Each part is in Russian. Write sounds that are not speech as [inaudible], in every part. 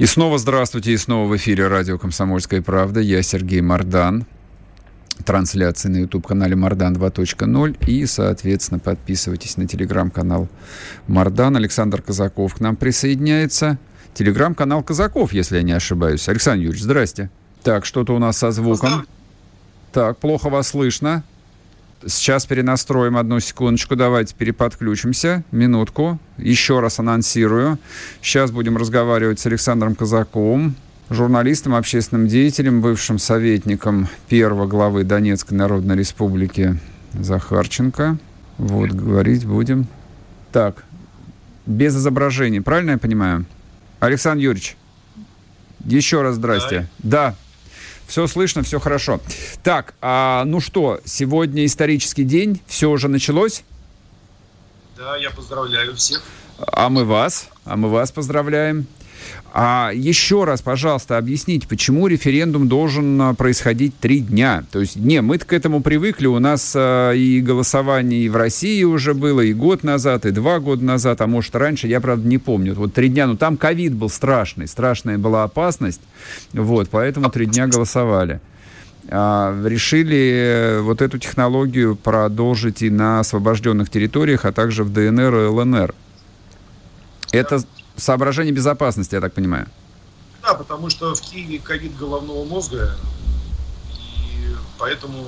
И снова здравствуйте, и снова в эфире радио «Комсомольская правда». Я Сергей Мардан. Трансляции на YouTube-канале Мардан 2.0. И, соответственно, подписывайтесь на телеграм-канал Мардан. Александр Казаков к нам присоединяется. Телеграм-канал Казаков, если я не ошибаюсь. Александр Юрьевич, здрасте. Так, что-то у нас со звуком. Так, плохо вас слышно. Сейчас перенастроим одну секундочку. Давайте переподключимся. Минутку. Еще раз анонсирую. Сейчас будем разговаривать с Александром Казаковым, журналистом, общественным деятелем, бывшим советником первого главы Донецкой Народной Республики Захарченко. Вот, говорить будем. Так, без изображений, правильно я понимаю? Александр Юрьевич, еще раз здрасте. Да, все слышно, все хорошо. Так, а, ну что, сегодня исторический день, все уже началось? Да, я поздравляю всех. А мы вас, а мы вас поздравляем. А еще раз, пожалуйста, объясните, почему референдум должен а, происходить три дня? То есть, не, мы к этому привыкли, у нас а, и голосование и в России уже было, и год назад, и два года назад, а может раньше, я, правда, не помню. Вот три дня, ну там ковид был страшный, страшная была опасность, вот, поэтому три дня голосовали. А, решили э, вот эту технологию продолжить и на освобожденных территориях, а также в ДНР и ЛНР. Это соображение безопасности, я так понимаю. Да, потому что в Киеве ковид головного мозга, и поэтому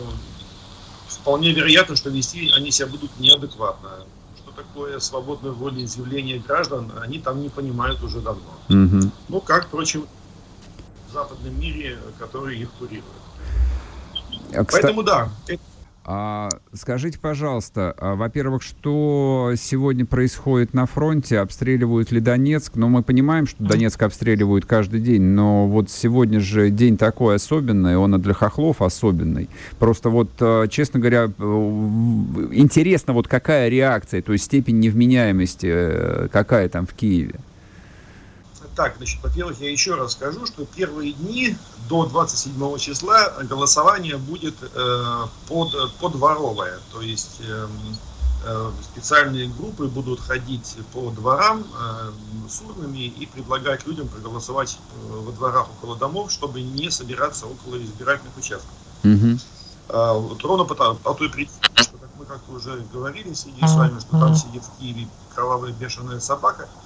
вполне вероятно, что вести они себя будут неадекватно. Что такое свободное волеизъявление граждан, они там не понимают уже давно. Угу. Ну, как, впрочем, в западном мире, который их курирует. А, кстати... Поэтому да, это а, скажите, пожалуйста, а, во-первых, что сегодня происходит на фронте? Обстреливают ли Донецк? Ну, мы понимаем, что Донецк обстреливают каждый день, но вот сегодня же день такой особенный, он и для хохлов особенный. Просто вот, а, честно говоря, интересно, вот какая реакция, то есть степень невменяемости, э, какая там в Киеве? Так, значит, во-первых, я еще раз скажу, что первые дни до 27 числа голосование будет э, под, подворовое. То есть э, э, специальные группы будут ходить по дворам э, с урнами и предлагать людям проголосовать э, во дворах около домов, чтобы не собираться около избирательных участков. Угу. Э, вот ровно по, по той причине, что, как мы как-то уже говорили, сидя с вами, что там сидит в Киеве кровавая бешеная собака –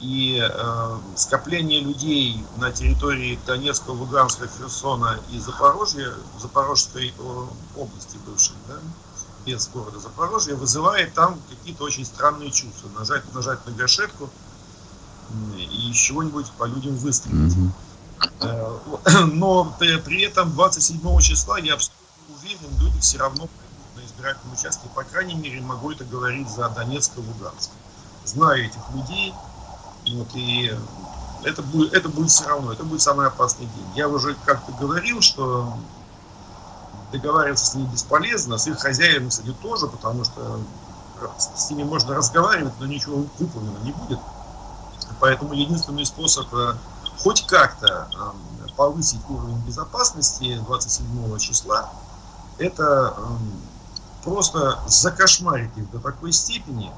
и э, скопление людей на территории Донецка, Луганска, Херсона и Запорожья, Запорожской области бывшей, да, без города Запорожья, вызывает там какие-то очень странные чувства. Нажать, нажать на гашетку и чего-нибудь по людям выстрелить. Mm-hmm. [clears throat] Но при, при этом 27 числа, я абсолютно уверен, люди все равно на избирательном участке, по крайней мере, могу это говорить за Донецк и Луганск. Знаю этих людей, вот, и это будет, это будет все равно, это будет самый опасный день. Я уже как-то говорил, что договариваться с ними бесполезно, с их хозяевами, кстати, тоже, потому что с ними можно разговаривать, но ничего выполнено не будет. Поэтому единственный способ э, хоть как-то э, повысить уровень безопасности 27 числа, это эм, просто закошмарить их до такой степени,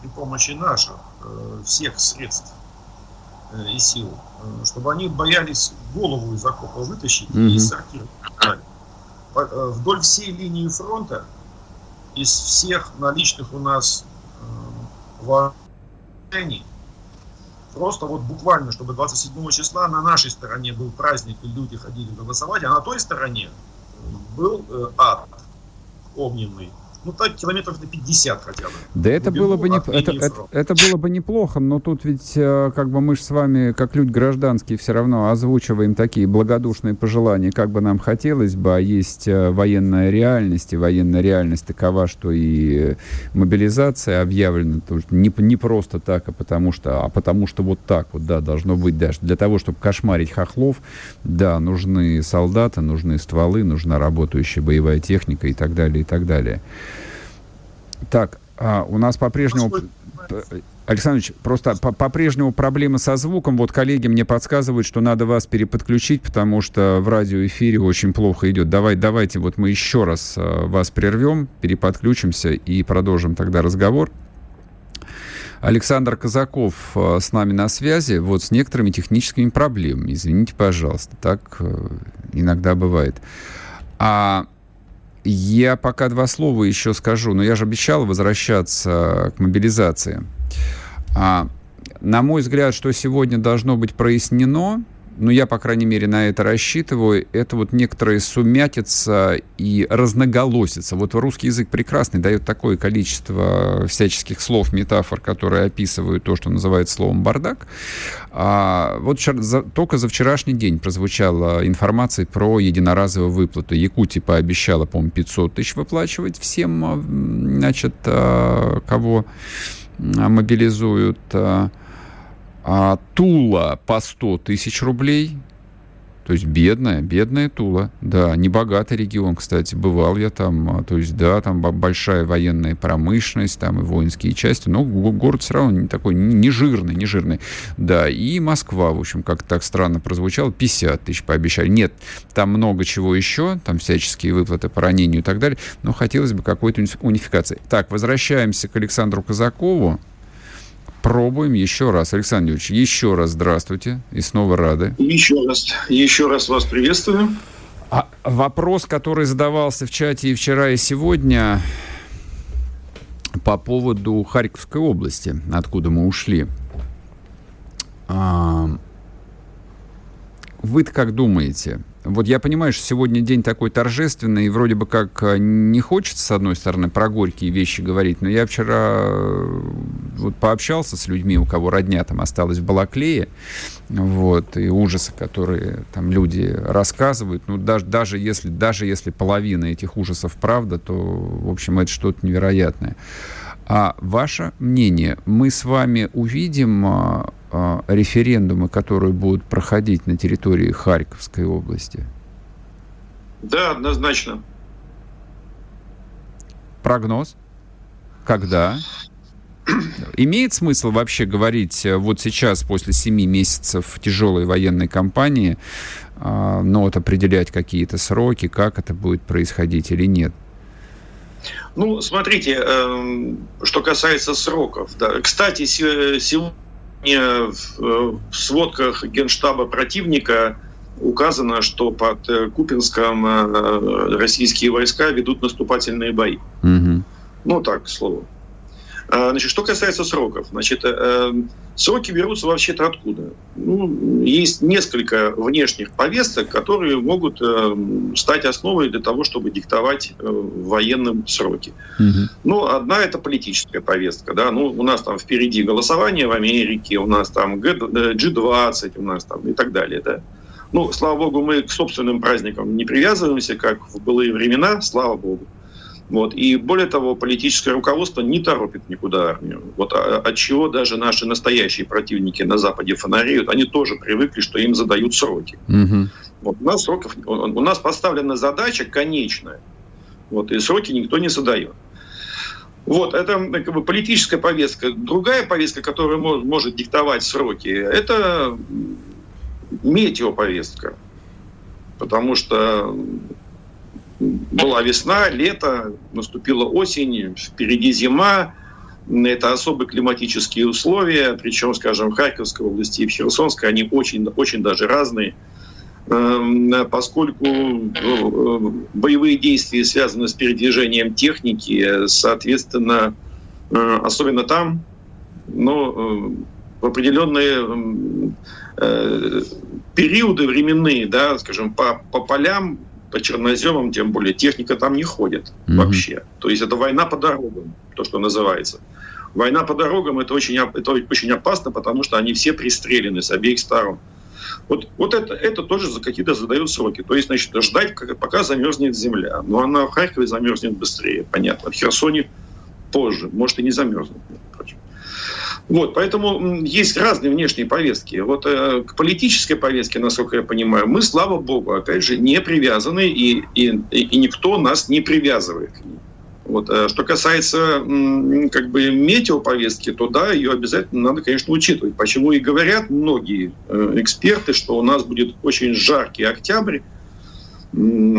при помощи наших э, всех средств э, и сил, э, чтобы они боялись голову из окопа вытащить mm-hmm. и сортировать. Вдоль всей линии фронта из всех наличных у нас вооружений просто вот буквально, чтобы 27 числа на нашей стороне был праздник, и люди ходили голосовать, а на той стороне был ад огненный, ну так километров на 50 хотя бы. Да это было, бы не, это, это, это было бы неплохо, но тут ведь э, как бы мы же с вами, как люди гражданские, все равно озвучиваем такие благодушные пожелания, как бы нам хотелось бы, а есть э, военная реальность, и военная реальность такова, что и мобилизация объявлена то не, не просто так, а потому что, а потому что вот так вот, да, должно быть даже. Для того, чтобы кошмарить хохлов, да, нужны солдаты, нужны стволы, нужна работающая боевая техника и так далее, и так далее. Так, а, у нас по-прежнему... Александрович, просто по-прежнему проблемы со звуком. Вот коллеги мне подсказывают, что надо вас переподключить, потому что в радиоэфире очень плохо идет. Давай, давайте вот мы еще раз а, вас прервем, переподключимся и продолжим тогда разговор. Александр Казаков а, с нами на связи, вот с некоторыми техническими проблемами. Извините, пожалуйста, так э, иногда бывает. А я пока два слова еще скажу, но я же обещал возвращаться к мобилизации. А, на мой взгляд, что сегодня должно быть прояснено, ну, я, по крайней мере, на это рассчитываю, это вот некоторая сумятица и разноголосица. Вот русский язык прекрасный, дает такое количество всяческих слов, метафор, которые описывают то, что называют словом «бардак». А вот за, только за вчерашний день прозвучала информация про единоразовую выплату. Якутия пообещала, по-моему, 500 тысяч выплачивать всем, а, значит, а, кого мобилизуют. А, Тула по 100 тысяч рублей. То есть бедная, бедная Тула. Да, небогатый регион, кстати. Бывал я там. А, то есть, да, там большая военная промышленность, там и воинские части. Но город все равно не такой, не жирный, не жирный. Да, и Москва, в общем, как так странно прозвучало, 50 тысяч пообещали. Нет, там много чего еще, там всяческие выплаты по ранению и так далее. Но хотелось бы какой-то унификации. Так, возвращаемся к Александру Казакову пробуем еще раз. Александр Юрьевич, еще раз здравствуйте и снова рады. Еще раз, еще раз вас приветствую. А вопрос, который задавался в чате и вчера, и сегодня по поводу Харьковской области, откуда мы ушли. А, вы как думаете, вот я понимаю, что сегодня день такой торжественный, и вроде бы как э, не хочется, с одной стороны, про горькие вещи говорить, но я вчера э, вот пообщался с людьми, у кого родня там осталась в Балаклее, вот, и ужасы, которые там люди рассказывают, ну, даже, даже, если, даже если половина этих ужасов правда, то, в общем, это что-то невероятное. А ваше мнение, мы с вами увидим а, референдумы, которые будут проходить на территории Харьковской области? Да, однозначно. Прогноз? Когда? [clears throat] Имеет смысл вообще говорить э, вот сейчас, после семи месяцев тяжелой военной кампании, а, но вот определять какие-то сроки, как это будет происходить или нет? Ну, смотрите, эм, что касается сроков. Да. Кстати, сегодня в сводках Генштаба противника указано, что под э, Купинском э, российские войска ведут наступательные бои. Угу. Ну, так, к слову. А, значит, что касается сроков, значит, э, сроки берутся вообще-то откуда? Ну, есть несколько внешних повесток, которые могут э, стать основой для того, чтобы диктовать э, военным сроки. Угу. Ну, одна это политическая повестка, да, ну, у нас там впереди голосование в Америке, у нас там G20, у нас там и так далее, да. Ну, слава богу, мы к собственным праздникам не привязываемся, как в былые времена, слава богу. Вот. И более того, политическое руководство не торопит никуда армию. Вот а, от чего даже наши настоящие противники на Западе фонареют, они тоже привыкли, что им задают сроки. Угу. Вот. У, нас сроков, у нас поставлена задача конечная. Вот, и сроки никто не задает. Вот, это как бы, политическая повестка. Другая повестка, которая может, может диктовать сроки, это метеоповестка. Потому что была весна, лето, наступила осень, впереди зима, это особые климатические условия, причем, скажем, в Харьковской области и в Херсонской они очень, очень даже разные, эм, поскольку э, боевые действия связаны с передвижением техники, соответственно, э, особенно там, но э, в определенные периоды временные, да, скажем, по, по полям по черноземам, тем более техника там не ходит mm-hmm. вообще. То есть это война по дорогам, то, что называется. Война по дорогам это очень, это очень опасно, потому что они все пристрелены с обеих сторон. Вот, вот это, это тоже за какие-то задают сроки. То есть, значит, ждать, пока замерзнет земля. Но она в Харькове замерзнет быстрее, понятно. В Херсоне позже, может и не замерзнет. Вот, поэтому есть разные внешние повестки. Вот э, к политической повестке, насколько я понимаю, мы, слава богу, опять же, не привязаны, и, и, и никто нас не привязывает. Вот. Э, что касается как бы метеоповестки, то да, ее обязательно надо, конечно, учитывать. Почему и говорят многие э, эксперты, что у нас будет очень жаркий октябрь,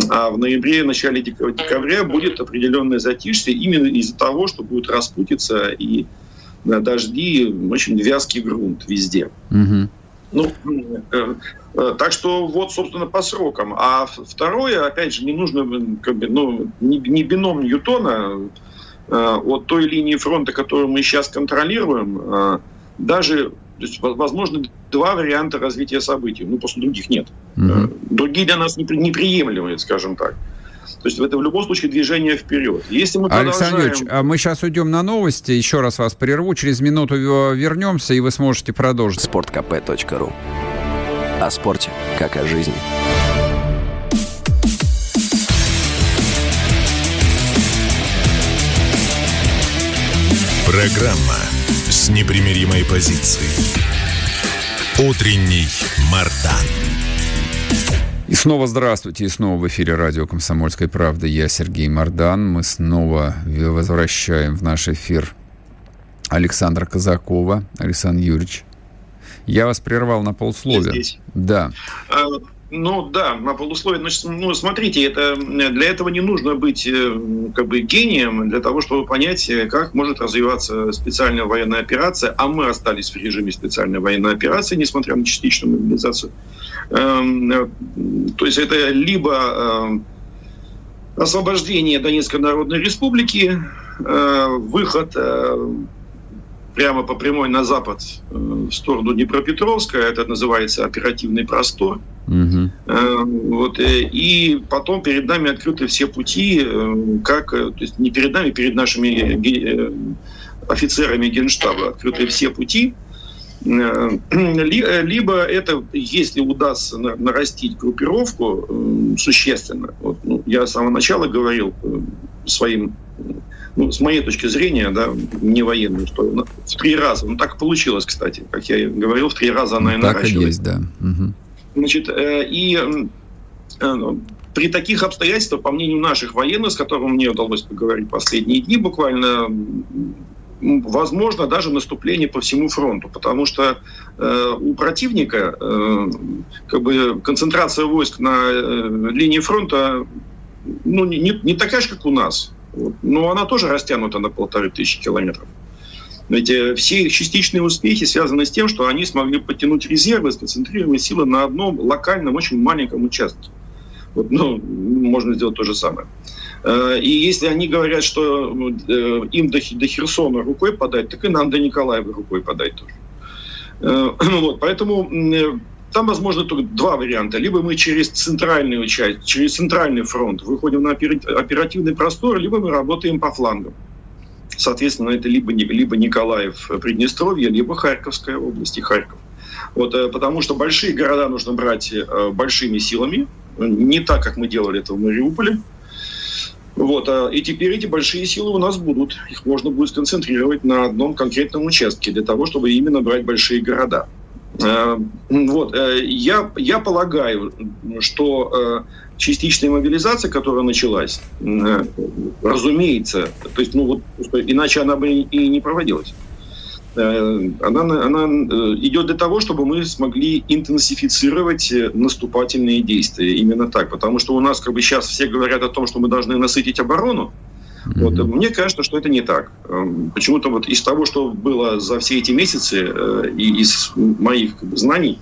а в ноябре, начале декабря будет определенное затишье именно из-за того, что будет распутиться и дожди, очень вязкий грунт везде. Угу. Ну, э, э, так что вот, собственно, по срокам. А второе, опять же, не нужно, как бы, ну, не, не бином Ньютона э, от той линии фронта, которую мы сейчас контролируем, даже, то есть, возможно, два варианта развития событий. Ну, просто других нет. Угу. Другие для нас неприемлемые, скажем так. То есть это в любом случае движение вперед. Если мы Александр продолжаем... Юрьевич, а мы сейчас уйдем на новости. Еще раз вас прерву. Через минуту вернемся, и вы сможете продолжить. Спорткп.ру О спорте, как о жизни. Программа с непримиримой позицией. Утренний Мардан. И снова здравствуйте, и снова в эфире радио «Комсомольская правда». Я Сергей Мордан. Мы снова возвращаем в наш эфир Александра Казакова. Александр Юрьевич, я вас прервал на полсловия. здесь. Да. А, ну да, на полусловие. Значит, ну, смотрите, это, для этого не нужно быть э, как бы гением для того, чтобы понять, э, как может развиваться специальная военная операция, а мы остались в режиме специальной военной операции, несмотря на частичную мобилизацию. Эм, э, то есть это либо освобождение Донецкой Народной Республики, выход прямо по прямой на запад в сторону Днепропетровска, это называется оперативный простор – Угу. Вот, э, и потом перед нами открыты все пути, э, как, то есть не перед нами, перед нашими офицерами Генштаба. Открыты все пути, [clears throat] либо это, если удастся нарастить группировку существенно, вот, ну, я с самого начала говорил своим, ну, с моей точки зрения, да, не военную, что в три раза, ну так получилось, кстати, как я говорил, в три раза она и так наращивается. и есть, да. Угу. Значит, э, и э, ну, при таких обстоятельствах, по мнению наших военных, с которыми мне удалось поговорить последние дни буквально, возможно даже наступление по всему фронту, потому что э, у противника э, как бы концентрация войск на э, линии фронта ну, не, не такая же, как у нас. Вот. Но она тоже растянута на полторы тысячи километров. Ведь э, все их частичные успехи связаны с тем, что они смогли подтянуть резервы, сконцентрировать силы на одном локальном, очень маленьком участке. Вот, ну, можно сделать то же самое. И если они говорят, что ну, э, им до, Херсона рукой подать, так и нам до Николаева рукой подать тоже. [clears throat] Вот, поэтому там, возможно, только два варианта. Либо мы через центральную часть, через центральный фронт выходим на оперативный простор, либо мы работаем по флангам. Соответственно, это либо, либо Николаев, э, Приднестровье, либо Харьковская область и Харьков. Вот, э, потому что большие города нужно брать э, большими силами, не так, как мы делали это в Мариуполе. Вот, и теперь эти большие силы у нас будут. Их можно будет сконцентрировать на одном конкретном участке для того, чтобы именно брать большие города. Вот, я, я полагаю, что частичная мобилизация, которая началась, э, разумеется, то есть, ну вот, иначе она бы и не проводилась. Э, она, она э, идет для того, чтобы мы смогли интенсифицировать наступательные действия. Именно так. Потому что у нас как бы сейчас все говорят о том, что мы должны насытить оборону. Mm-hmm. Вот, мне кажется, что это не так. Почему-то вот из того, что было за все эти месяцы, и из моих как бы, знаний,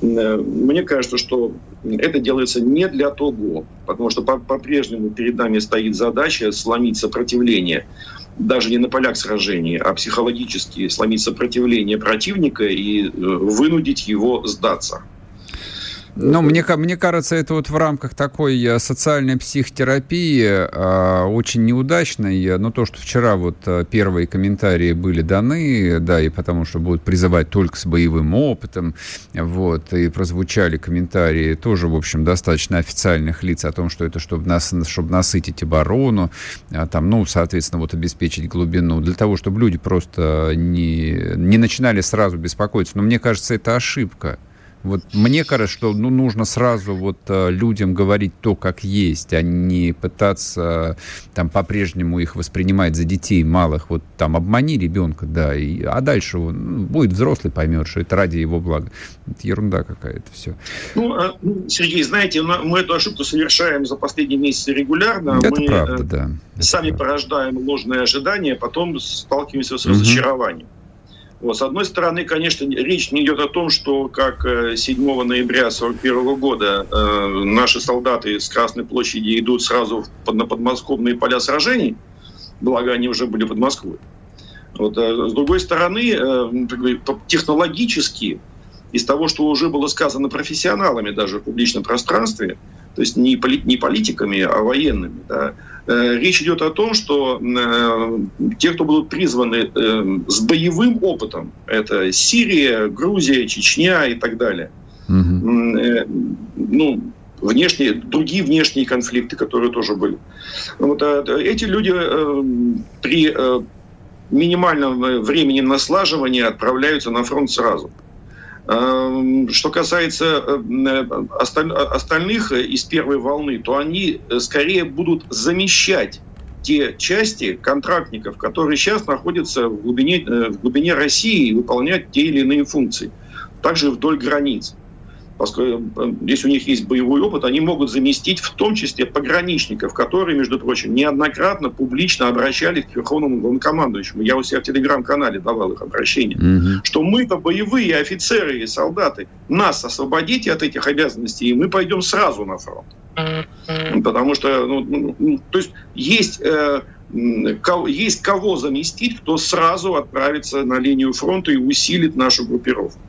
мне кажется, что это делается не для того, потому что по-прежнему перед нами стоит задача сломить сопротивление даже не на полях сражений, а психологически сломить сопротивление противника и э, вынудить его сдаться. Ну, мне, мне кажется, это вот в рамках такой э, социальной психотерапии э, очень неудачной. Но то, что вчера вот э, первые комментарии были даны, да, и потому что будут призывать только с боевым опытом, вот, и прозвучали комментарии тоже, в общем, достаточно официальных лиц о том, что это чтобы, нас, чтобы насытить оборону, а там, ну, соответственно, вот обеспечить глубину, для того, чтобы люди просто не, не начинали сразу беспокоиться. Но мне кажется, это ошибка. Вот мне кажется, что ну, нужно сразу вот э, людям говорить то, как есть, а не пытаться там по-прежнему их воспринимать за детей малых. Вот там обмани ребенка, да, и, а дальше он ну, будет взрослый, поймет, что это ради его блага. Это ерунда какая-то все. Ну, а, ну, Сергей, знаете, мы эту ошибку совершаем за последние месяцы регулярно. Это мы правда, э, да. Это сами правда. порождаем ложные ожидания, потом сталкиваемся с разочарованием. Угу. Вот, с одной стороны, конечно, речь не идет о том, что как 7 э, ноября 1941 года э, наши солдаты с Красной площади идут сразу под, на подмосковные поля сражений, благо они уже были под Москвой. Вот, а с другой стороны, э, технологически, из того, что уже было сказано профессионалами даже в публичном пространстве, то есть не, поли, не политиками, а военными, да, Э, речь идет о том, что э, те, кто будут призваны э, с боевым опытом, это Сирия, Грузия, Чечня и так далее, угу. ну, внешние, другие внешние конфликты, которые тоже были. Вот, эти люди при минимальном времени наслаживания отправляются на фронт сразу. Эм, что касается э, остальных из первой волны, то они э, скорее будут замещать те части контрактников, которые сейчас находятся в глубине, э, в глубине России и выполняют те или иные функции. Также вдоль границ поскольку э, если у них есть боевой опыт, они могут заместить в том числе пограничников, которые, между прочим, неоднократно публично обращались к Верховному главнокомандующему. Я у себя в телеграм-канале давал их обращения, угу. что мы-то боевые офицеры и солдаты, нас освободите от этих обязанностей, и мы пойдем сразу на фронт. Потому что, ну, ну, ну, то есть есть э, есть кого заместить, кто сразу отправится на линию фронта и усилит нашу группировку.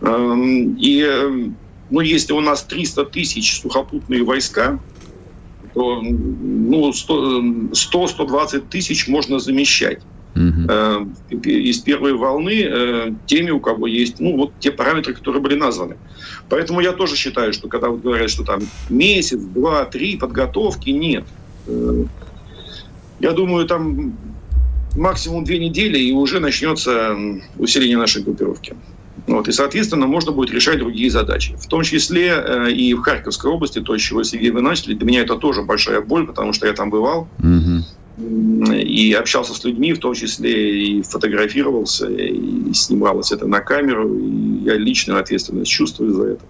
Эм, и ну, если у нас 300 тысяч сухопутные войска, то ну, 100-120 тысяч можно замещать угу. из первой волны э, теми, у кого есть ну, вот те параметры, которые были названы. Поэтому я тоже считаю, что когда вот говорят, что там месяц, два, три подготовки, нет. Э, я думаю, там максимум две недели, и уже начнется усиление нашей группировки. Вот, и, соответственно, можно будет решать другие задачи. В том числе э, и в Харьковской области, то, с чего, Сергей, вы начали, для меня это тоже большая боль, потому что я там бывал. Угу. И общался с людьми, в том числе и фотографировался, и снималось это на камеру. И я личную ответственность чувствую за это.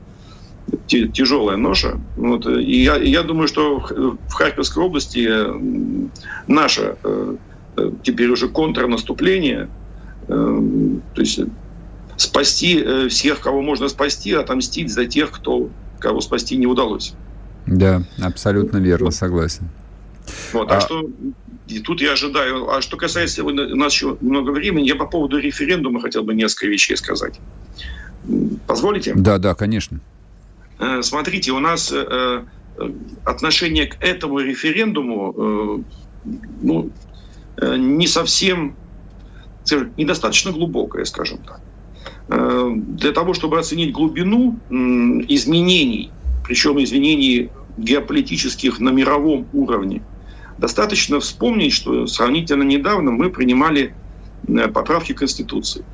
Тяжелая ноша. Вот. И я, я думаю, что в Харьковской области наше э, теперь уже контрнаступление, э, то есть спасти э, всех, кого можно спасти, отомстить за тех, кто, кого спасти не удалось. Да, абсолютно верно, согласен. Вот, а, а что и тут я ожидаю. А что касается, у нас еще много времени, я по поводу референдума хотел бы несколько вещей сказать. Позволите? Да, да, конечно. Э, смотрите, у нас э, отношение к этому референдуму ну, не совсем, недостаточно глубокое, скажем так. Э, для того, чтобы оценить глубину изменений, причем изменений геополитических на мировом уровне, достаточно вспомнить, что сравнительно недавно мы принимали э, поправки Конституции.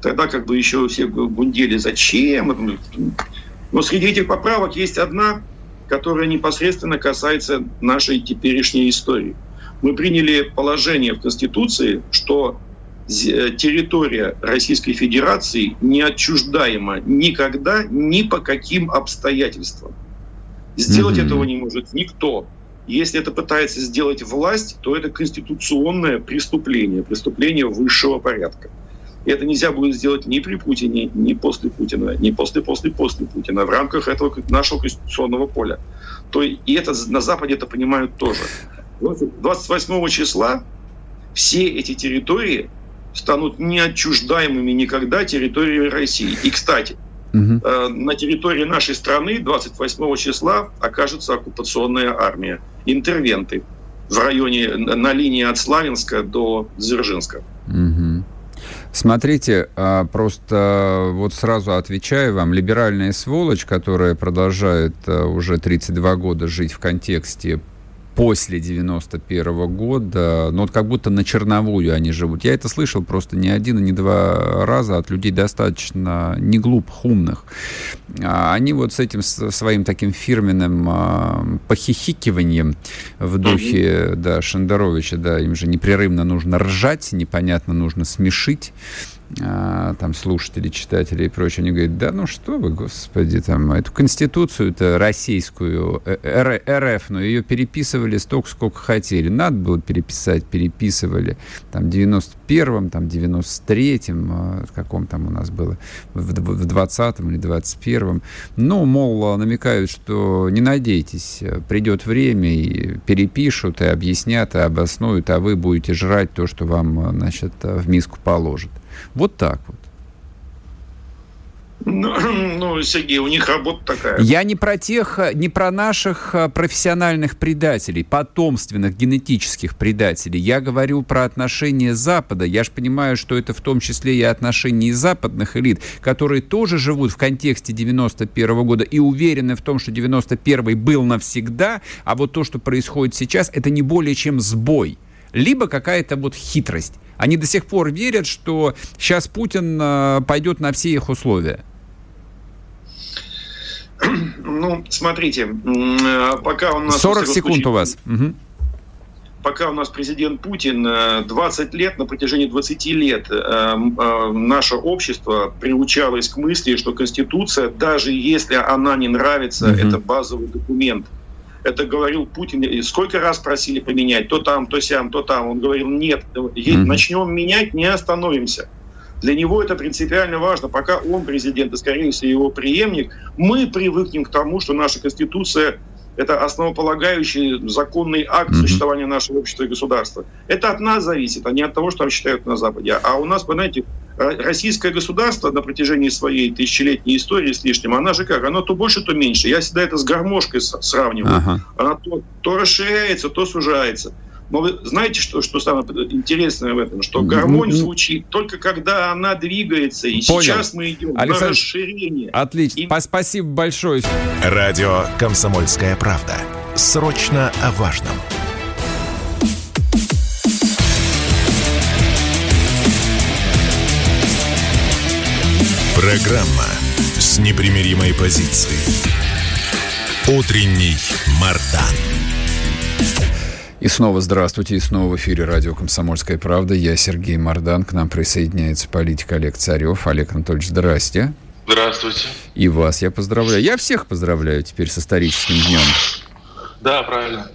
Тогда как бы еще все гундели, зачем? Но среди этих поправок есть одна, которая непосредственно касается нашей теперешней истории. Мы приняли положение в Конституции, что территория Российской Федерации не отчуждаема никогда, ни по каким обстоятельствам. Сделать mm-hmm. этого не может никто. Если это пытается сделать власть, то это конституционное преступление, преступление высшего порядка. И это нельзя будет сделать ни при Путине, ни после Путина, ни после-после-после Путина в рамках этого нашего конституционного поля. То и это на Западе это понимают тоже. 28 числа все эти территории станут неотчуждаемыми никогда территорией России. И, кстати, угу. на территории нашей страны 28 числа окажется оккупационная армия, интервенты в районе, на линии от Славянска до Дзержинска. Угу. Смотрите, а, просто вот сразу отвечаю вам, либеральная сволочь, которая продолжает а, уже 32 года жить в контексте после 91 -го года, ну вот как будто на черновую они живут. Я это слышал просто не один и не два раза от людей достаточно не глупых, умных. А они вот с этим своим таким фирменным а, похихикиванием в духе, да, Шендеровича, да, им же непрерывно нужно ржать, непонятно нужно смешить. А, там слушатели, читатели и прочее, они говорят, да ну что вы, господи, там, эту конституцию-то российскую, э, РФ, но ее переписывали столько, сколько хотели. Надо было переписать, переписывали. Там, в 91-м, там, 93-м, а, каком там у нас было, в 20-м или 21-м. Ну, мол, намекают, что не надейтесь, придет время и перепишут, и объяснят, и обоснуют, а вы будете жрать то, что вам, значит, в миску положат. Вот так вот. Ну, [clears throat] ну, Сергей, у них работа такая. Я не про тех, не про наших а, профессиональных предателей, потомственных генетических предателей. Я говорю про отношения Запада. Я же понимаю, что это в том числе и отношения западных элит, которые тоже живут в контексте 91 -го года и уверены в том, что 91 был навсегда, а вот то, что происходит сейчас, это не более чем сбой. Либо какая-то вот хитрость. Они до сих пор верят, что сейчас Путин э, пойдет на все их условия. Ну, смотрите, э, пока у нас... 40 секунд у вас. Угу. Пока у нас президент Путин 20 э, лет, на протяжении 20 лет наше общество приучалось к мысли, что Конституция, даже если она не нравится, угу. это базовый документ это говорил Путин, и сколько раз просили поменять, то там, то сям, то там. Он говорил, нет, начнем менять, не остановимся. Для него это принципиально важно. Пока он президент и, скорее всего, его преемник, мы привыкнем к тому, что наша Конституция – это основополагающий законный акт существования нашего общества и государства. Это от нас зависит, а не от того, что там считают на Западе. А у нас, понимаете, российское государство на протяжении своей тысячелетней истории с лишним, она же как, оно то больше, то меньше. Я всегда это с гармошкой сравниваю. Ага. Она то, то расширяется, то сужается. Но вы знаете, что, что самое интересное в этом? Что гармонь звучит только когда она двигается. И Понял. сейчас мы идем Александр... на расширение. Отлично. И... Спасибо большое. Радио «Комсомольская правда». Срочно о важном. Программа с непримиримой позицией. Утренний Мардан. И снова здравствуйте, и снова в эфире радио «Комсомольская правда». Я Сергей Мардан, к нам присоединяется политик Олег Царев. Олег Анатольевич, здрасте. Здравствуйте. И вас я поздравляю. Я всех поздравляю теперь с историческим днем. Да, правильно.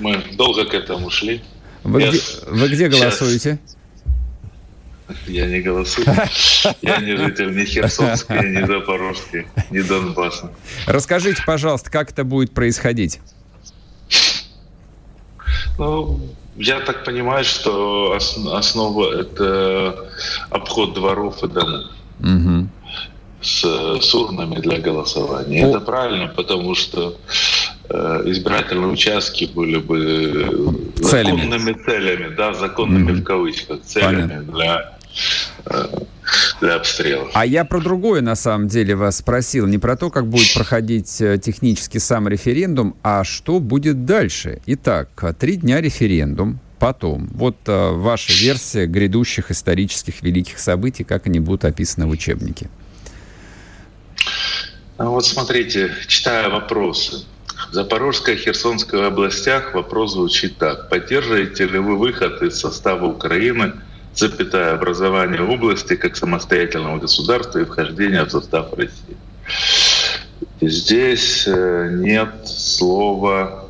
Мы долго к этому шли. Вы, где, вы где голосуете? Сейчас я не голосую. [laughs] Я не житель ни Херсонска, ни Запорожска, ни Донбасса. Расскажите, пожалуйста, как это будет происходить? Ну, я так понимаю, что основа это обход дворов и домов. Угу. С, с урнами для голосования. О. Это правильно, потому что э, избирательные участки были бы целями. законными целями, да, законными mm в кавычках, целями Понятно. для для обстрелов. А я про другое, на самом деле, вас спросил. Не про то, как будет проходить э, технически сам референдум, а что будет дальше. Итак, три дня референдум, потом. Вот а, ваша версия грядущих исторических великих событий, как они будут описаны в учебнике. Ну, вот смотрите, читая вопросы. В Запорожской и Херсонской областях вопрос звучит так. Поддерживаете ли вы выход из состава Украины – запятая образование области как самостоятельного государства и вхождение в состав России. Здесь э, нет слова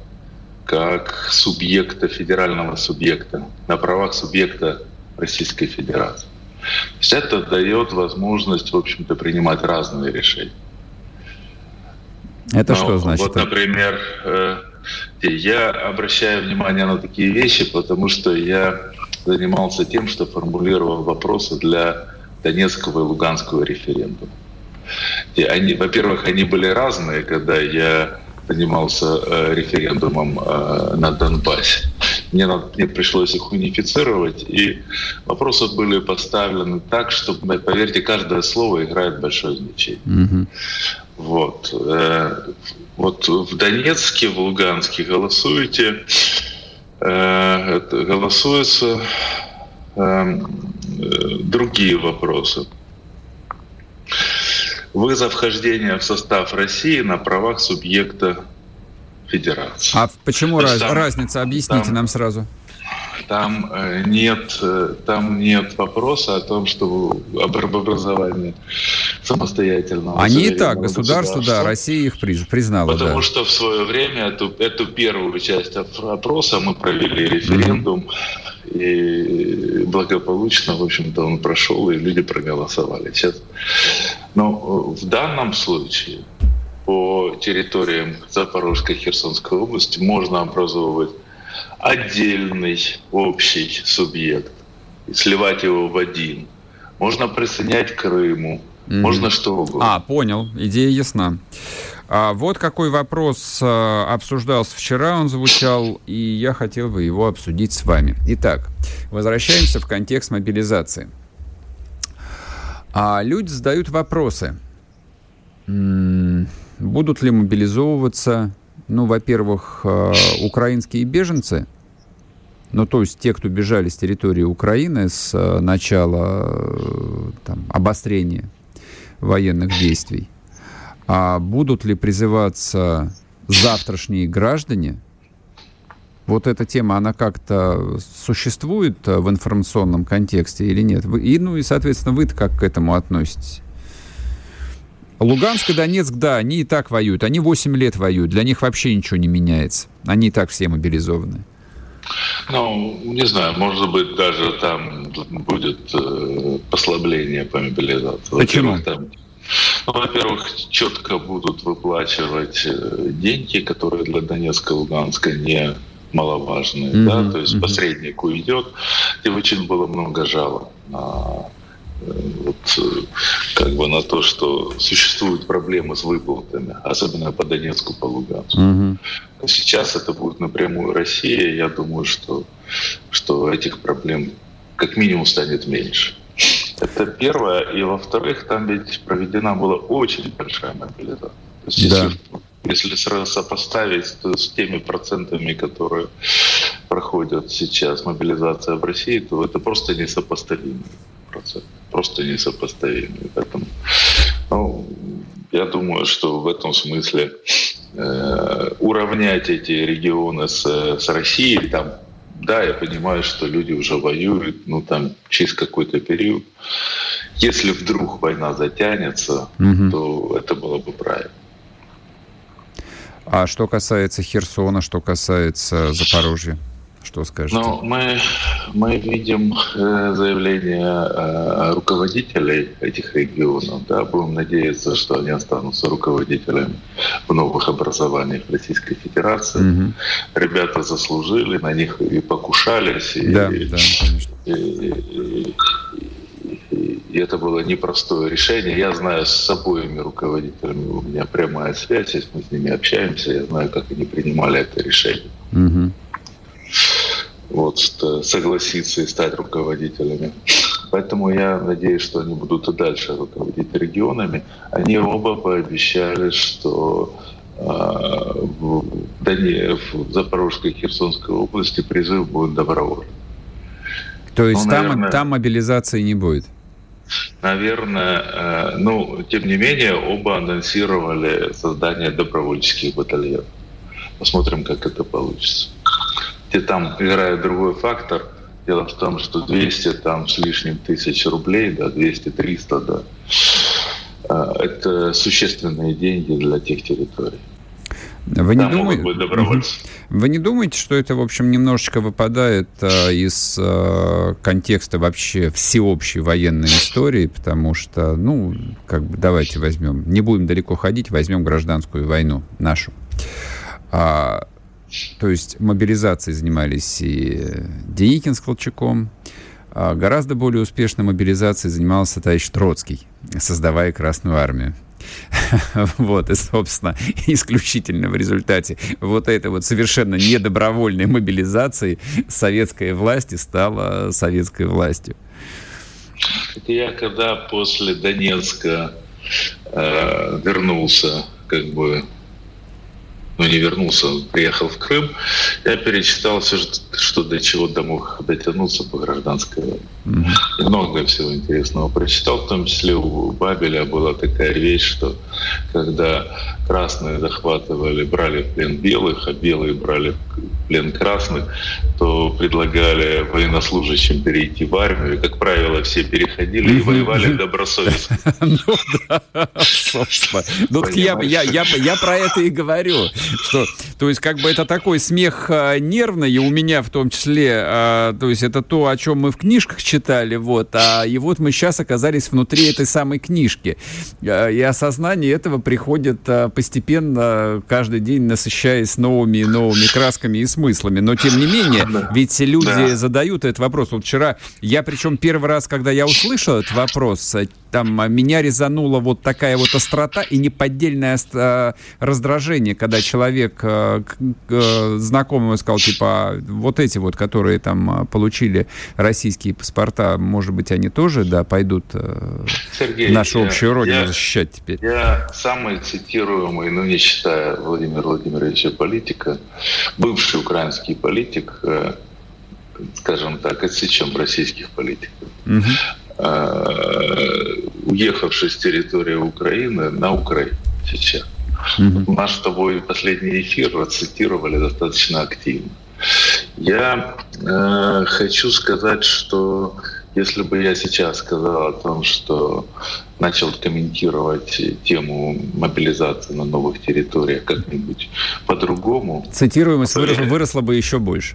как субъекта, федерального субъекта, на правах субъекта Российской Федерации. То есть это дает возможность, в общем-то, принимать разные решения. Это Но, что значит? Вот, например, э, я обращаю внимание на такие вещи, потому что я занимался тем, что формулировал вопросы для Донецкого и Луганского референдума. И они, во-первых, они были разные, когда я занимался э, референдумом э, на Донбассе. Мне, надо, мне пришлось их унифицировать, и вопросы были поставлены так, что, поверьте, каждое слово играет большое значение. Mm-hmm. Вот. Э, вот в Донецке, в Луганске голосуете, голосуются э, другие вопросы. Вызов вхождения в состав России на правах субъекта федерации. А почему раз, там, разница? Объясните там, нам сразу. Там э, нет, э, там нет вопроса о том, что об образовании самостоятельного. Они и так, государство, да, Россия их признала. Потому да. что в свое время эту, эту первую часть опроса мы провели референдум, mm-hmm. и благополучно, в общем-то, он прошел, и люди проголосовали. Сейчас. Но в данном случае по территориям Запорожской и Херсонской области можно образовывать отдельный общий субъект и сливать его в один. Можно присоединять Крыму, mm-hmm. можно что угодно. А, понял, идея ясна. А вот какой вопрос а, обсуждался вчера, он звучал, и я хотел бы его обсудить с вами. Итак, возвращаемся в контекст мобилизации. А люди задают вопросы. Будут ли мобилизовываться, ну, во-первых, э, украинские беженцы, ну, то есть те, кто бежали с территории Украины с э, начала э, там, обострения военных действий, а будут ли призываться завтрашние граждане, вот эта тема, она как-то существует в информационном контексте или нет? И, ну и, соответственно, вы как к этому относитесь? Луганск и Донецк, да, они и так воюют. Они 8 лет воюют. Для них вообще ничего не меняется. Они и так все мобилизованы. Ну, не знаю, может быть, даже там будет э, послабление по мобилизации. Почему? Там, ну, во-первых, четко будут выплачивать э, деньги, которые для Донецка и Луганска не маловажные. Mm-hmm. Да? То есть mm-hmm. посредник уйдет. И очень было много жалоб на вот, э, как бы на то, что существуют проблемы с выплатами, особенно по Донецку, по Луганску. Угу. Сейчас это будет напрямую Россия. Я думаю, что, что этих проблем как минимум станет меньше. Это первое. И во-вторых, там ведь проведена была очень большая мобилизация. То есть, да. если, если сразу сопоставить то с теми процентами, которые проходят сейчас мобилизация в России, то это просто несопоставимый процент просто несопоставимы. Поэтому ну, я думаю, что в этом смысле э, уравнять эти регионы с, с Россией, там, да, я понимаю, что люди уже воюют, ну там через какой-то период. Если вдруг война затянется, угу. то это было бы правильно. А что касается Херсона, что касается Запорожья? Что скажете? Ну, мы, мы видим э, заявления э, руководителей этих регионов. Да, будем надеяться, что они останутся руководителями в новых образованиях Российской Федерации. Угу. Ребята заслужили, на них и покушались. И, да, и, да, и, и, и, и это было непростое решение. Я знаю с обоими руководителями, у меня прямая связь, если мы с ними общаемся, я знаю, как они принимали это решение. Угу вот, согласиться и стать руководителями. Поэтому я надеюсь, что они будут и дальше руководить регионами. Они оба пообещали, что а, в, Дане, в Запорожской и Херсонской области призыв будет добровольный. То есть ну, там, наверное, там мобилизации не будет? Наверное, э, ну, тем не менее, оба анонсировали создание добровольческих батальонов. Посмотрим, как это получится где там играет другой фактор. Дело в том, что 200 там с лишним тысяч рублей, да, 200-300, да, а, это существенные деньги для тех территорий. Вы не, думаете, вы не думаете, что это, в общем, немножечко выпадает э, из э, контекста вообще всеобщей военной истории, потому что, ну, как бы давайте возьмем, не будем далеко ходить, возьмем гражданскую войну нашу. А, то есть мобилизацией занимались и Деникин с Колчаком. А гораздо более успешной мобилизацией занимался товарищ Троцкий создавая Красную Армию. [laughs] Вот, и, собственно, исключительно в результате вот этой вот совершенно недобровольной мобилизации советская власть стала советской властью. Это я когда после Донецка э, вернулся, как бы ну, не вернулся, приехал в Крым, я перечитал все, что до чего домог дотянуться по гражданской войне. Mm-hmm. Много всего интересного прочитал, в том числе у Бабеля была такая вещь, что когда красные захватывали, брали в плен белых, а белые брали в плен красных, то предлагали военнослужащим перейти в армию. И, как правило, все переходили и воевали добросовестно. [laughs] Ну да, собственно. Ну я про это и говорю. То есть, как бы это такой смех а, нервный, и у меня в том числе, а, то есть, это то, о чем мы в книжках читали, вот, а и вот мы сейчас оказались внутри этой самой книжки. А, и осознание этого приходит постепенно, каждый день насыщаясь новыми и новыми красками и смыслами. Но, тем не менее, ведь люди да. задают этот вопрос. Вот вчера, я причем первый раз, когда я услышал этот вопрос, там меня резанула вот такая вот острота и неподдельное раздражение, когда человек э, знакомый сказал, типа, вот эти вот, которые там получили российские паспорта, может быть, они тоже, да, пойдут э, Сергей, нашу я, общую родину я, защищать теперь? Я самый цитируемый, ну, не считая Владимира Владимировича политика, бывший украинский политик, э, скажем так, отсечем российских политиков. Угу. уехавший с территории Украины на Украину сейчас. Mm-hmm. Наш с тобой последний эфир цитировали достаточно активно. Я э, хочу сказать, что если бы я сейчас сказал о том, что начал комментировать тему мобилизации на новых территориях как-нибудь по-другому... Цитируемость поверь, выросла бы еще больше.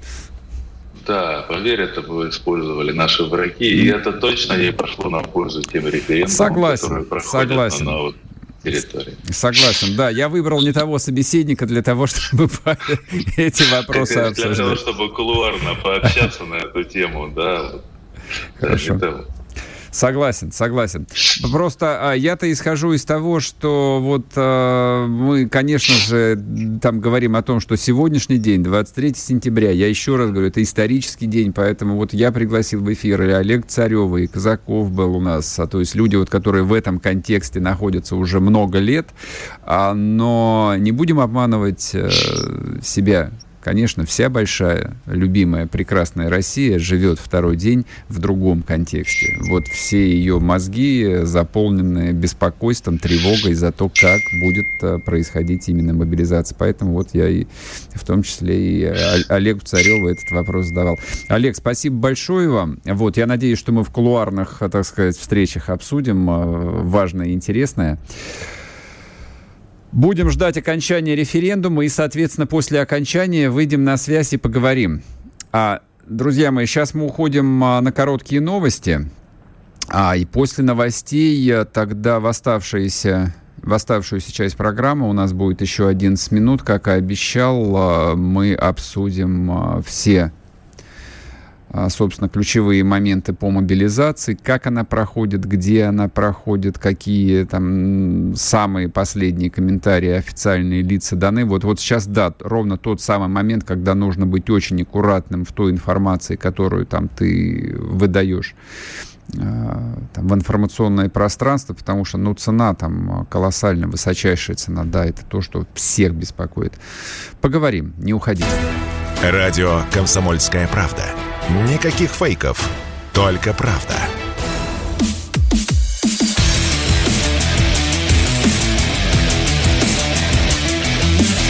Да, поверь, это бы использовали наши враги, и это точно не пошло на пользу тем референдумам, согласен, которые проходят согласен. на вот территории. Согласен, да. Я выбрал не того собеседника для того, [laughs] чтобы эти вопросы обсуждать. Для того, чтобы кулуарно пообщаться на эту тему, да. Хорошо. Согласен, согласен. Просто а, я-то исхожу из того, что вот а, мы, конечно же, там говорим о том, что сегодняшний день, 23 сентября, я еще раз говорю, это исторический день, поэтому вот я пригласил в эфир и Олег Царев, и Казаков был у нас, а, то есть люди, вот, которые в этом контексте находятся уже много лет, а, но не будем обманывать а, себя. Конечно, вся большая, любимая, прекрасная Россия живет второй день в другом контексте. Вот все ее мозги заполнены беспокойством, тревогой за то, как будет э, происходить именно мобилизация. Поэтому вот я и в том числе и Олегу Цареву этот вопрос задавал. Олег, спасибо большое вам. Вот, я надеюсь, что мы в кулуарных, так сказать, встречах обсудим э, важное и интересное. Будем ждать окончания референдума и, соответственно, после окончания выйдем на связь и поговорим. А, друзья мои, сейчас мы уходим а, на короткие новости. А, и после новостей а, тогда в оставшиеся в оставшуюся часть программы у нас будет еще 11 минут. Как и обещал, а, мы обсудим а, все собственно, ключевые моменты по мобилизации, как она проходит, где она проходит, какие там самые последние комментарии официальные лица даны. Вот, вот сейчас, да, ровно тот самый момент, когда нужно быть очень аккуратным в той информации, которую там ты выдаешь а, там, в информационное пространство, потому что, ну, цена там колоссально, высочайшая цена, да, это то, что всех беспокоит. Поговорим, не уходите. Радио «Комсомольская правда». Никаких фейков, только правда.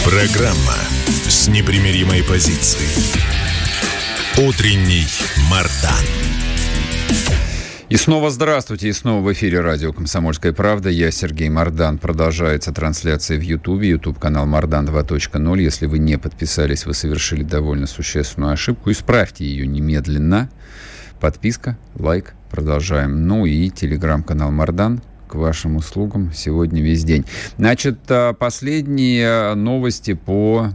Программа с непримиримой позицией. Утренний Мардан. И снова здравствуйте, и снова в эфире радио «Комсомольская правда». Я Сергей Мордан. Продолжается трансляция в Ютубе, Ютуб-канал Мордан 2.0. Если вы не подписались, вы совершили довольно существенную ошибку. Исправьте ее немедленно. Подписка, лайк, продолжаем. Ну и телеграм-канал Мордан к вашим услугам сегодня весь день. Значит, а, последние новости по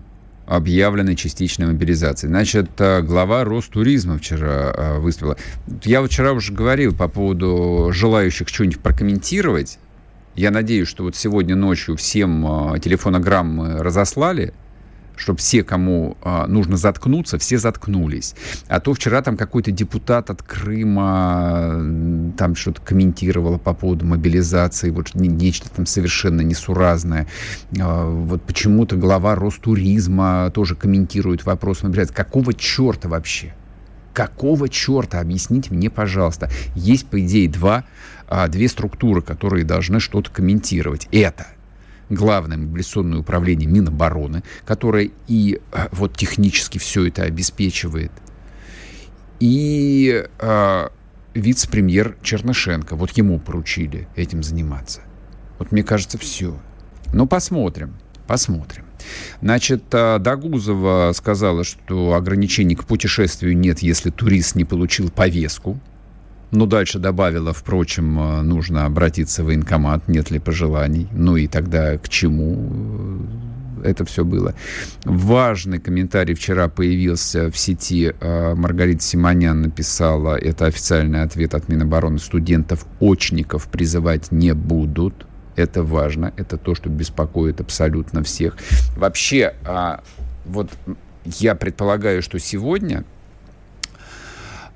объявленной частичной мобилизации. Значит, э, глава Ростуризма вчера э, выступила. Я вчера уже говорил по поводу желающих что-нибудь прокомментировать. Я надеюсь, что вот сегодня ночью всем телефонограммы разослали чтобы все, кому э, нужно заткнуться, все заткнулись. А то вчера там какой-то депутат от Крыма там что-то комментировал по поводу мобилизации, вот нечто там совершенно несуразное. Э, вот почему-то глава Ростуризма тоже комментирует вопрос мобилизации. Какого черта вообще? Какого черта? Объясните мне, пожалуйста. Есть, по идее, два, а, две структуры, которые должны что-то комментировать. Это – главное мобилизационное управление Минобороны, которое и э, вот технически все это обеспечивает, и э, вице-премьер Чернышенко. Вот ему поручили этим заниматься. Вот мне кажется, все. Но посмотрим, посмотрим. Значит, э, Дагузова сказала, что ограничений к путешествию нет, если турист не получил повестку. Ну, дальше добавила, впрочем, э, нужно обратиться в военкомат, нет ли пожеланий. Ну и тогда к чему э, это все было. Важный комментарий вчера появился в сети. Э, Маргарита Симонян написала, это официальный ответ от Минобороны, студентов очников призывать не будут. Это важно, это то, что беспокоит абсолютно всех. Вообще, а, вот я предполагаю, что сегодня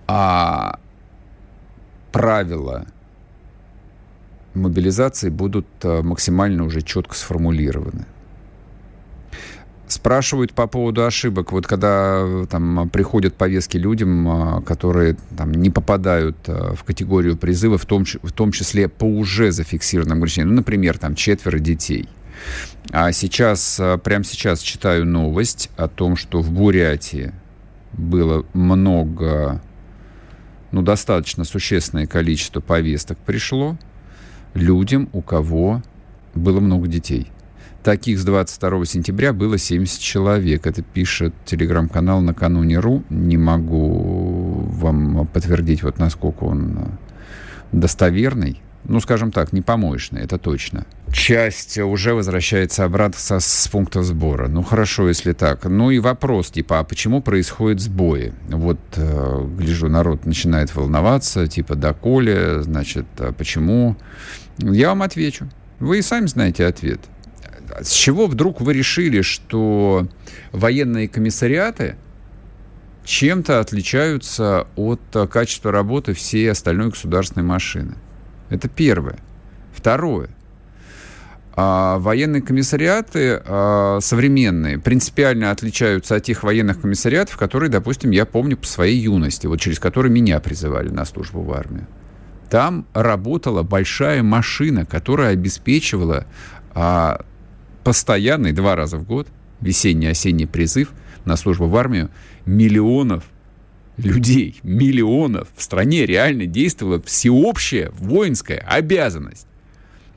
а, правила мобилизации будут э, максимально уже четко сформулированы. Спрашивают по поводу ошибок. Вот когда э, там приходят повестки людям, э, которые там, не попадают в категорию призыва, в том, в том числе по уже зафиксированным ограничениям. Ну, например, там четверо детей. А сейчас, прямо сейчас читаю новость о том, что в Бурятии было много ну, достаточно существенное количество повесток пришло людям, у кого было много детей. Таких с 22 сентября было 70 человек. Это пишет телеграм-канал накануне РУ. Не могу вам подтвердить, вот насколько он достоверный ну, скажем так, не помоечная, это точно. Часть уже возвращается обратно с пункта сбора. Ну, хорошо, если так. Ну и вопрос, типа, а почему происходят сбои? Вот, э, гляжу, народ начинает волноваться, типа, доколе, значит, а почему? Я вам отвечу. Вы и сами знаете ответ. С чего вдруг вы решили, что военные комиссариаты чем-то отличаются от качества работы всей остальной государственной машины? Это первое. Второе. А военные комиссариаты а, современные принципиально отличаются от тех военных комиссариатов, которые, допустим, я помню по своей юности, вот через которые меня призывали на службу в армию. Там работала большая машина, которая обеспечивала а, постоянный два раза в год весенний-осенний призыв на службу в армию миллионов людей, миллионов, в стране реально действовала всеобщая воинская обязанность.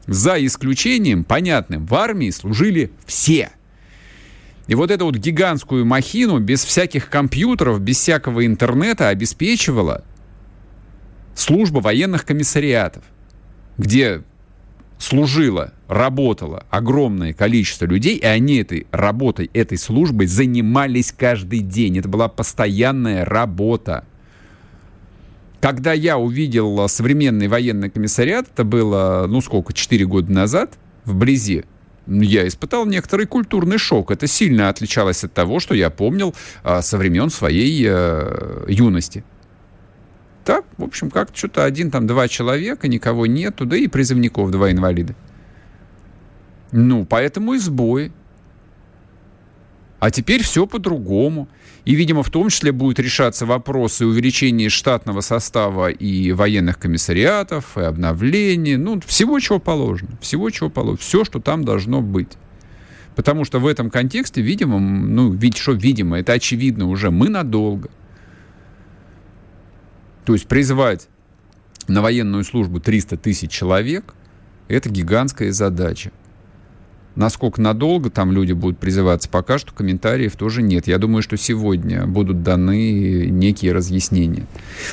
За исключением, понятным, в армии служили все. И вот эту вот гигантскую махину без всяких компьютеров, без всякого интернета обеспечивала служба военных комиссариатов, где служило, работало огромное количество людей, и они этой работой, этой службой занимались каждый день. Это была постоянная работа. Когда я увидел современный военный комиссариат, это было, ну сколько, 4 года назад, вблизи, я испытал некоторый культурный шок. Это сильно отличалось от того, что я помнил а, со времен своей а, юности так, в общем, как-то что-то один, там, два человека, никого нету, да и призывников два инвалида. Ну, поэтому и сбои. А теперь все по-другому. И, видимо, в том числе будут решаться вопросы увеличения штатного состава и военных комиссариатов, и обновления, ну, всего, чего положено. Всего, чего положено. Все, что там должно быть. Потому что в этом контексте, видимо, ну, ведь что видимо, это очевидно уже, мы надолго. То есть призвать на военную службу 300 тысяч человек – это гигантская задача. Насколько надолго там люди будут призываться, пока что комментариев тоже нет. Я думаю, что сегодня будут даны некие разъяснения.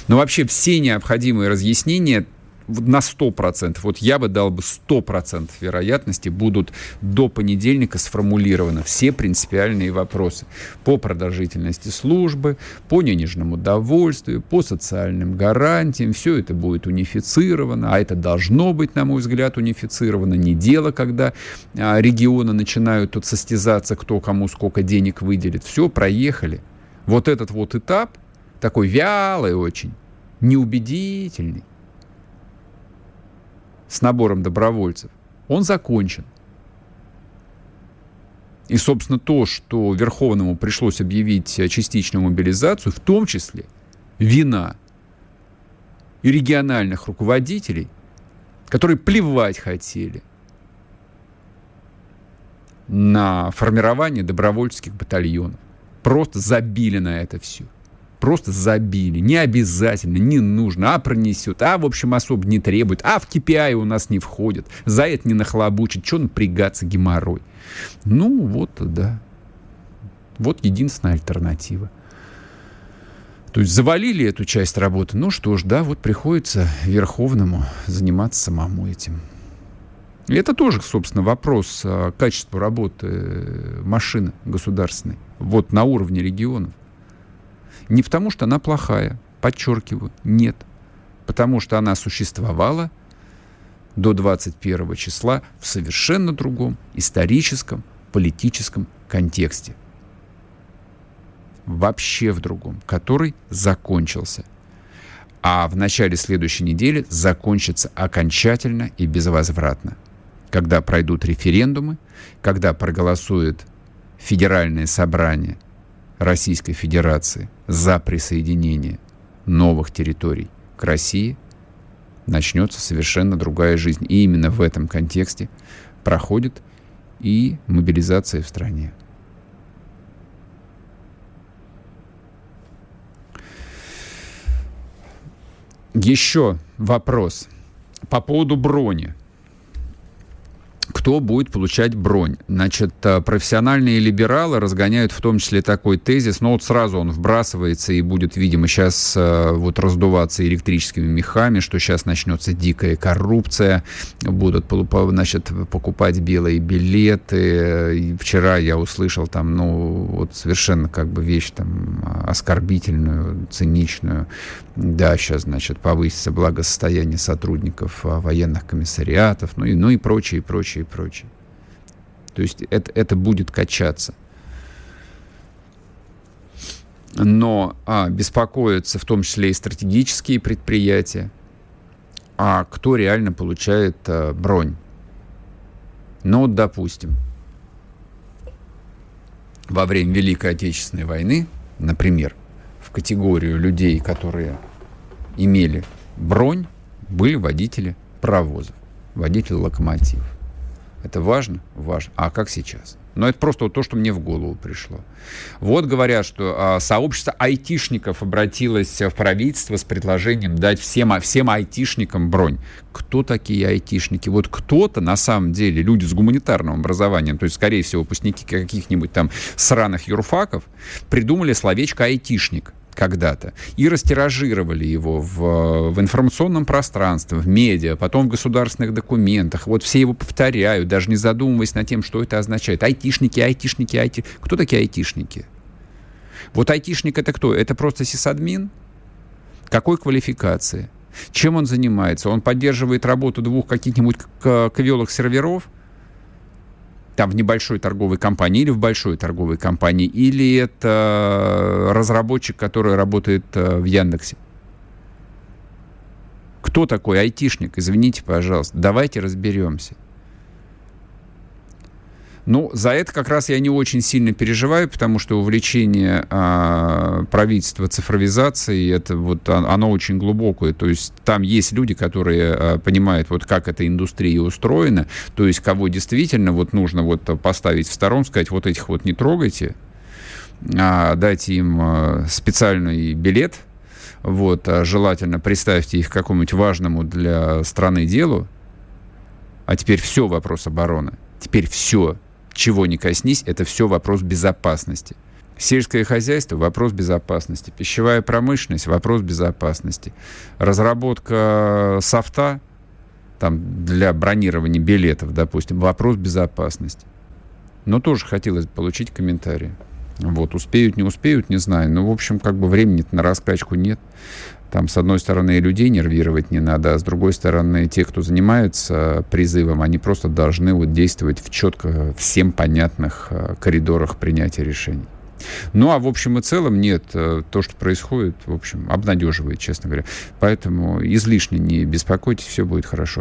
Но вообще все необходимые разъяснения на 100%, вот я бы дал бы 100% вероятности, будут до понедельника сформулированы все принципиальные вопросы по продолжительности службы, по денежному довольствию, по социальным гарантиям. Все это будет унифицировано, а это должно быть, на мой взгляд, унифицировано. Не дело, когда а, регионы начинают тут состязаться, кто кому сколько денег выделит. Все, проехали. Вот этот вот этап, такой вялый очень, неубедительный, с набором добровольцев, он закончен. И, собственно, то, что Верховному пришлось объявить частичную мобилизацию, в том числе вина и региональных руководителей, которые плевать хотели на формирование добровольческих батальонов. Просто забили на это все просто забили. Не обязательно, не нужно, а пронесет, а, в общем, особо не требует, а в KPI у нас не входит, за это не нахлобучит, что напрягаться геморрой. Ну, вот, да. Вот единственная альтернатива. То есть завалили эту часть работы. Ну что ж, да, вот приходится Верховному заниматься самому этим. И это тоже, собственно, вопрос а, качества работы машины государственной. Вот на уровне регионов. Не потому, что она плохая, подчеркиваю, нет. Потому что она существовала до 21 числа в совершенно другом историческом, политическом контексте. Вообще в другом, который закончился. А в начале следующей недели закончится окончательно и безвозвратно. Когда пройдут референдумы, когда проголосует федеральное собрание Российской Федерации за присоединение новых территорий к России, начнется совершенно другая жизнь. И именно в этом контексте проходит и мобилизация в стране. Еще вопрос по поводу брони кто будет получать бронь. Значит, э, профессиональные либералы разгоняют в том числе такой тезис, но вот сразу он вбрасывается и будет, видимо, сейчас э, вот раздуваться электрическими мехами, что сейчас начнется дикая коррупция, будут, значит, покупать белые билеты. И вчера я услышал там, ну, вот совершенно как бы вещь там оскорбительную, циничную. Да, сейчас, значит, повысится благосостояние сотрудников э, военных комиссариатов, ну и, ну и прочее, и прочее прочее, прочее. То есть это, это будет качаться. Но а, беспокоятся в том числе и стратегические предприятия. А кто реально получает а, бронь? Ну, вот, допустим, во время Великой Отечественной войны, например, категорию людей, которые имели бронь, были водители паровозов, водители локомотивов. Это важно? Важно. А как сейчас? Но это просто вот то, что мне в голову пришло. Вот говорят, что а, сообщество айтишников обратилось в правительство с предложением дать всем, всем айтишникам бронь. Кто такие айтишники? Вот кто-то, на самом деле, люди с гуманитарным образованием, то есть, скорее всего, выпускники каких-нибудь там сраных юрфаков, придумали словечко айтишник когда-то, и растиражировали его в, в информационном пространстве, в медиа, потом в государственных документах. Вот все его повторяют, даже не задумываясь над тем, что это означает. Айтишники, айтишники, айти... Кто такие айтишники? Вот айтишник это кто? Это просто сисадмин? Какой квалификации? Чем он занимается? Он поддерживает работу двух каких-нибудь кавелых серверов? Там в небольшой торговой компании или в большой торговой компании, или это разработчик, который работает э, в Яндексе. Кто такой айтишник? Извините, пожалуйста. Давайте разберемся. Ну, за это как раз я не очень сильно переживаю, потому что увлечение а, правительства цифровизацией, это вот оно очень глубокое. То есть там есть люди, которые а, понимают, вот как эта индустрия устроена, то есть кого действительно вот нужно вот поставить в сторону, сказать, вот этих вот не трогайте, а дайте им а, специальный билет, вот, а желательно представьте их какому-нибудь важному для страны делу, а теперь все вопрос обороны. Теперь все чего не коснись, это все вопрос безопасности. Сельское хозяйство – вопрос безопасности. Пищевая промышленность – вопрос безопасности. Разработка софта там, для бронирования билетов, допустим, вопрос безопасности. Но тоже хотелось получить комментарии. Вот, успеют, не успеют, не знаю. Но, в общем, как бы времени на раскачку нет. Там, с одной стороны, и людей нервировать не надо, а с другой стороны, те, кто занимается призывом, они просто должны вот действовать в четко всем понятных э, коридорах принятия решений. Ну, а в общем и целом нет. Э, то, что происходит, в общем, обнадеживает, честно говоря. Поэтому излишне не беспокойтесь, все будет хорошо.